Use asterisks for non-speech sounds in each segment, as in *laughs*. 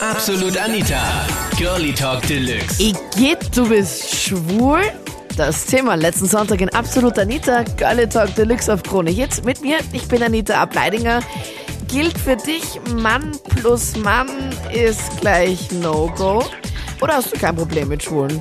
Absolut Anita. Girlie Talk Deluxe. Igitt, du bist schwul? Das Thema letzten Sonntag in Absolut Anita, Girlie Talk Deluxe auf Krone Hits. Mit mir, ich bin Anita Ableidinger. Gilt für dich, Mann plus Mann ist gleich No-Go? Oder hast du kein Problem mit Schwulen?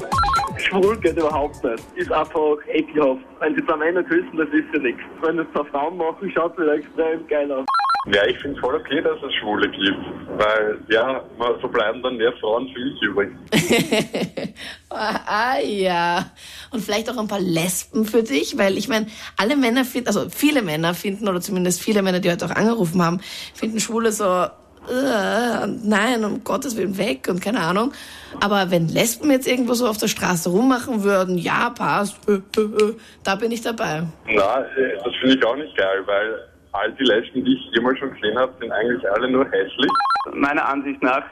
Schwul geht überhaupt nicht. Ist einfach ekelhaft. Wenn sie zwei Männer küssen, das ist ja nichts. Wenn das zwei Frauen machen, schaut es wieder extrem geil aus. Ja, ich finde voll okay, dass es Schwule gibt, weil ja, so bleiben dann mehr Frauen für mich übrig. *laughs* ah ja. Und vielleicht auch ein paar Lesben für dich, weil ich meine, alle Männer finden, also viele Männer finden, oder zumindest viele Männer, die heute auch angerufen haben, finden Schwule so, nein, um Gottes Willen weg und keine Ahnung. Aber wenn Lesben jetzt irgendwo so auf der Straße rummachen würden, ja, passt, da bin ich dabei. Na, das finde ich auch nicht geil, weil all die Lesben, die ich jemals schon gesehen habe, sind eigentlich alle nur hässlich. Meiner Ansicht nach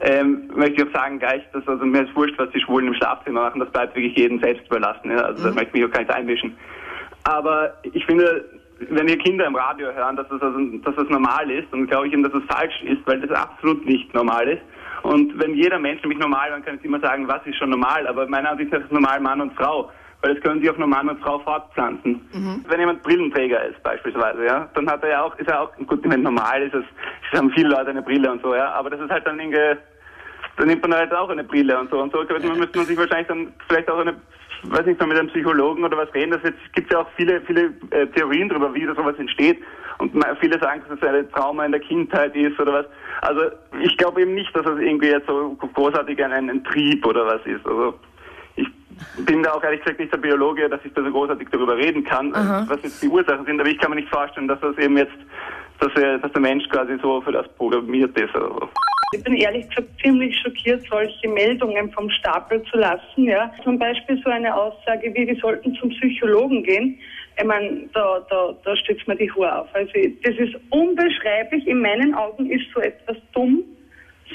ähm, möchte ich auch sagen gleich, dass also mir ist wurscht, was die Schwulen im Schlafzimmer machen, das bleibt wirklich jedem selbst überlassen. Ja? Also mhm. da möchte ich mich auch gar nicht einmischen. Aber ich finde, wenn wir Kinder im Radio hören, dass das, also, dass das normal ist, dann glaube ich eben, dass es das falsch ist, weil das absolut nicht normal ist. Und wenn jeder Mensch nämlich normal, dann kann ich immer sagen, was ist schon normal, aber meiner Ansicht nach ist normal Mann und Frau weil das können sich auf nur Mann und Frau fortpflanzen. Mhm. Wenn jemand Brillenträger ist beispielsweise, ja, dann hat er ja auch, ist er auch, gut, wenn normal ist es, es haben viele Leute eine Brille und so, ja, aber das ist halt dann irgendwie, dann nimmt man halt auch eine Brille und so und so, man müsste man sich wahrscheinlich dann vielleicht auch eine weiß nicht, mal mit einem Psychologen oder was reden. Das jetzt gibt ja auch viele, viele äh, Theorien darüber, wie das sowas entsteht. Und viele sagen, dass es ein Trauma in der Kindheit ist oder was. Also ich glaube eben nicht, dass es irgendwie jetzt so großartig ein, ein Trieb oder was ist. Also bin da auch ehrlich gesagt nicht der Biologe, dass ich da so großartig darüber reden kann, Aha. was jetzt die Ursachen sind, aber ich kann mir nicht vorstellen, dass das eben jetzt, dass, er, dass der Mensch quasi so für das programmiert ist. Oder so. Ich bin ehrlich gesagt ziemlich schockiert, solche Meldungen vom Stapel zu lassen. Ja. Zum Beispiel so eine Aussage wie, wir sollten zum Psychologen gehen. Ich meine, da, da, da stützt mir die Haare auf. Also das ist unbeschreiblich. In meinen Augen ist so etwas dumm,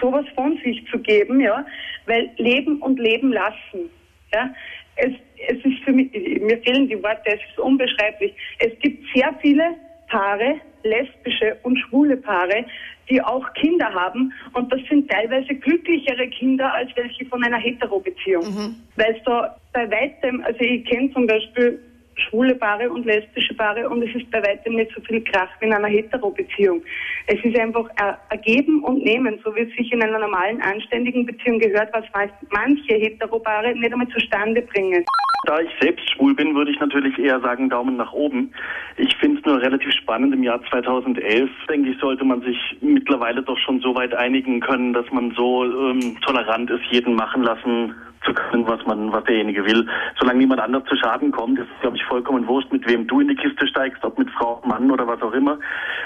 sowas von sich zu geben, ja, weil Leben und Leben lassen. Ja? Es, es ist für mich, mir fehlen die Worte, es ist unbeschreiblich. Es gibt sehr viele Paare, lesbische und schwule Paare, die auch Kinder haben und das sind teilweise glücklichere Kinder als welche von einer Hetero-Beziehung. Mhm. Weil es da bei weitem, also ich kenne zum Beispiel schwule Paare und lesbische Paare und es ist bei weitem nicht so viel Krach wie in einer Hetero-Beziehung. Es ist einfach ein Geben und Nehmen, so wie es sich in einer normalen, anständigen Beziehung gehört, was manche Hetero-Paare nicht einmal zustande bringen. Da ich selbst schwul bin, würde ich natürlich eher sagen Daumen nach oben. Ich finde es nur relativ spannend. Im Jahr 2011, denke ich, sollte man sich mittlerweile doch schon so weit einigen können, dass man so ähm, tolerant ist, jeden machen lassen zu können, was man, was derjenige will. Solange niemand anders zu Schaden kommt, ist es, glaube ich, vollkommen wurscht, mit wem du in die Kiste steigst, ob mit Frau, Mann oder was auch immer.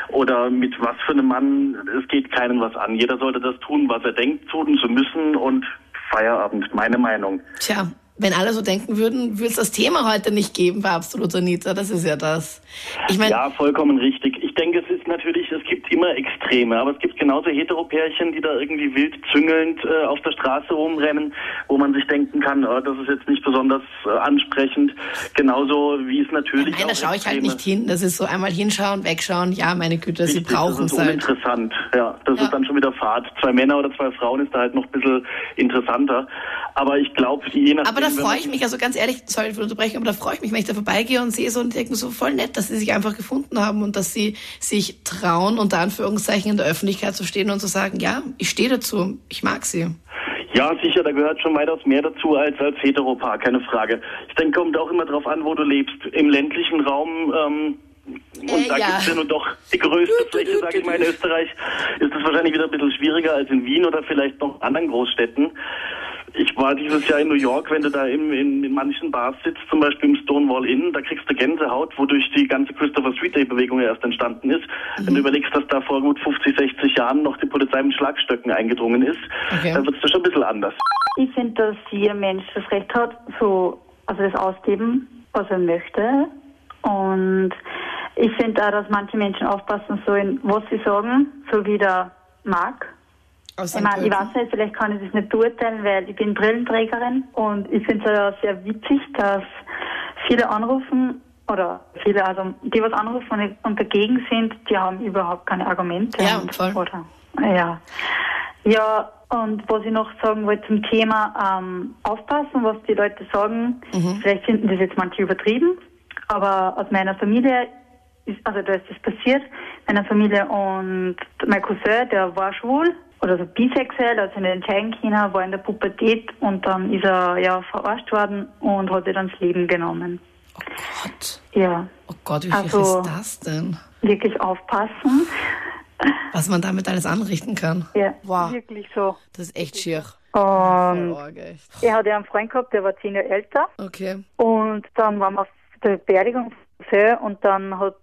Oder mit was für einem Mann. Es geht keinen was an. Jeder sollte das tun, was er denkt, tun zu müssen und Feierabend, meine Meinung. Tja, wenn alle so denken würden, würde es das Thema heute nicht geben bei Absolut Anita. Das ist ja das. Ich mein, ja, vollkommen richtig. Ich denke, es ist natürlich, es gibt immer Extreme, aber es gibt genauso Heteropärchen, die da irgendwie wild züngelnd äh, auf der Straße rumrennen, wo man sich denken kann, oh, das ist jetzt nicht besonders äh, ansprechend. Genauso wie es natürlich. Nein, da schaue ich halt nicht hin. Das ist so einmal hinschauen, wegschauen. Ja, meine Güte, Richtig, sie brauchen es halt. Interessant, ja. Das ja. ist dann schon wieder Fahrt. Zwei Männer oder zwei Frauen ist da halt noch ein bisschen interessanter. Aber ich glaube, je nachdem. Aber da freue ich mich, also ganz ehrlich, sorry für Unterbrechung, aber da freue ich mich, wenn ich da vorbeigehe und sehe so und denke so voll nett, dass sie sich einfach gefunden haben und dass sie sich trauen, unter Anführungszeichen in der Öffentlichkeit zu stehen und zu sagen, ja, ich stehe dazu, ich mag sie. Ja, sicher, da gehört schon weitaus mehr dazu als als Heteropaar, keine Frage. Ich denke, kommt auch immer darauf an, wo du lebst. Im ländlichen Raum ähm, und äh, da ja. gibt es ja nur doch die größte Fläche, sage ich mal, in Österreich, ist es wahrscheinlich wieder ein bisschen schwieriger als in Wien oder vielleicht noch anderen Großstädten. Ich war dieses Jahr in New York, wenn du da im, in, in manchen Bars sitzt, zum Beispiel im Stonewall Inn, da kriegst du Gänsehaut, wodurch die ganze Christopher Street Day Bewegung erst entstanden ist. Mhm. Wenn du überlegst, dass da vor gut 50, 60 Jahren noch die Polizei mit Schlagstöcken eingedrungen ist, okay. dann wird es schon ein bisschen anders. Ich finde, dass jeder Mensch das Recht hat, so, also das ausleben, was er möchte. Und ich finde auch, dass manche Menschen aufpassen sollen, was sie sagen, so wie der mag aus ich meine, ich weiß nicht, vielleicht kann ich das nicht beurteilen, weil ich bin Brillenträgerin und ich finde es ja sehr witzig, dass viele anrufen oder viele, also die was anrufen und dagegen sind, die haben überhaupt keine Argumente. Ja, voll. Oder, ja. Ja, und was ich noch sagen wollte zum Thema ähm, aufpassen, was die Leute sagen, vielleicht finden das jetzt manche übertrieben, aber aus meiner Familie, ist, also da ist das passiert, meiner Familie und mein Cousin, der war schwul oder so bisexuell, also nicht entscheiden können, war in der Pubertät und dann ist er ja verarscht worden und hat sich dann das Leben genommen. Gott. Ja, Oh Gott, wie Also- viel ist das denn? wirklich aufpassen. Was man damit alles anrichten kann. Ja, Wow. wirklich so. Das ist echt schier. Echt. er hat ja einen Freund gehabt, der war zehn Jahre älter. Okay. Und dann waren wir auf der Beerdigung und dann hat,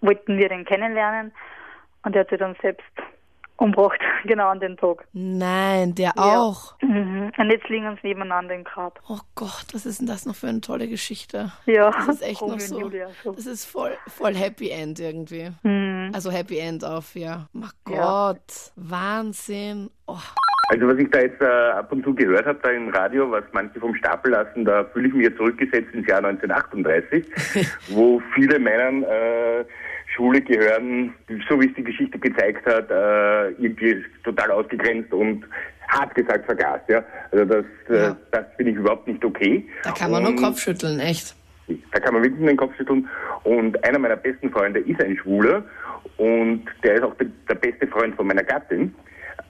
wollten wir den kennenlernen und er hat sich dann selbst umgebracht, *laughs* genau an dem Tag. Nein, der auch. Mhm. Und jetzt liegen uns nebeneinander im Grab. Oh Gott, was ist denn das noch für eine tolle Geschichte? Ja, Das ist echt noch so. Julia, so. Das ist voll, voll Happy End irgendwie. Mhm. Also Happy End auf, ja. Mein Ja. Gott, Wahnsinn. Oh, Also was ich da jetzt äh, ab und zu gehört habe da im Radio, was manche vom Stapel lassen, da fühle ich mich jetzt zurückgesetzt ins Jahr 1938, *laughs* wo viele meinen, äh, Schule gehören, so wie es die Geschichte gezeigt hat, äh, irgendwie total ausgegrenzt und hart gesagt vergast. Ja? Also das, äh, Ja. das finde ich überhaupt nicht okay. da kann man nur Und- Kopf schütteln, echt. da kann man wirklich nur den Kopf schütteln. Und einer meiner besten Freunde ist ein Schwuler und der ist auch der, der beste Freund von meiner Gattin.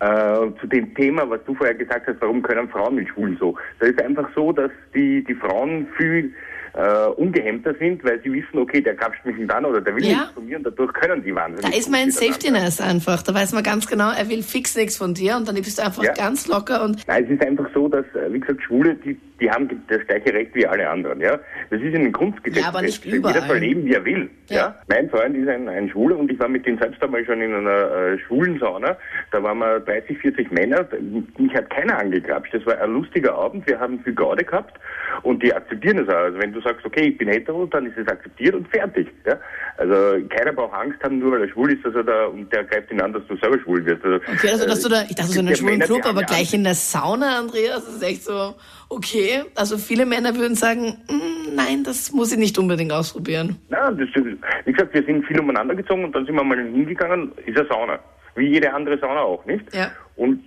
Äh, zu dem Thema, was du vorher gesagt hast, warum können Frauen mit Schwulen so? Da ist einfach so, dass die, die Frauen viel äh, ungehemmter sind, weil sie wissen, okay, der grapscht mich nicht an oder der will Ja. nichts von mir und dadurch können die wahnsinnig. Da ist mein miteinander. Safety Nest einfach. Da weiß man ganz genau, er will fix nichts von dir und dann bist du einfach Ja. ganz locker und Nein, es ist einfach so, dass, äh, wie gesagt, Schwule, die, die haben das gleiche Recht wie alle anderen, ja. Das ist in den Grundgesetzen. Ja, aber nicht fest. Jeder überall. soll leben, wie er will, Ja. ja. Mein Freund ist ein, ein Schwuler und ich war mit ihm selbst einmal schon in einer äh, schwulen Sauna. Da waren wir 30, 40 Männer. Mich hat keiner angegrapscht. Das war ein lustiger Abend. Wir haben viel Garde gehabt und die akzeptieren es auch. Also wenn du sagst, okay, ich bin hetero, dann ist es akzeptiert und fertig, ja. Also keiner braucht Angst haben, nur weil er schwul ist, dass er da, und der greift ihn an, dass du selber schwul wirst. Also, Okay, also dass du da, ich dachte so in einem schwulen Club, aber gleich Angst. in der Sauna, Andreas, das ist echt so, okay. Also viele Männer würden sagen, "Mm, nein, das muss ich nicht unbedingt ausprobieren. Na, das, wie gesagt, wir sind viel umeinander gezogen und dann sind wir mal hingegangen, ist eine Sauna. Wie jede andere Sauna auch, nicht? Ja. Und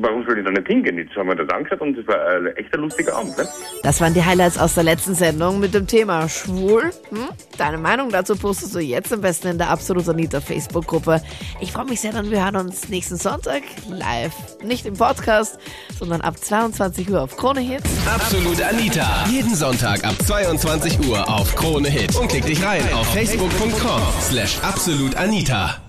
warum soll ich da nicht hingehen? Jetzt haben wir das angeschaut und es war echt ein lustiger Abend, ne? Das waren die Highlights aus der letzten Sendung mit dem Thema Schwul. Hm? Deine Meinung dazu postest du jetzt am besten in der Absolut Anita Facebook-Gruppe. Ich freue mich sehr, dann wir hören uns nächsten Sonntag live. Nicht im Podcast, sondern ab 22 Uhr auf Krone Hits. Absolut Anita. Jeden Sonntag ab 22 Uhr auf Krone Hit. Und klick dich rein auf facebook.com slash absolutanita.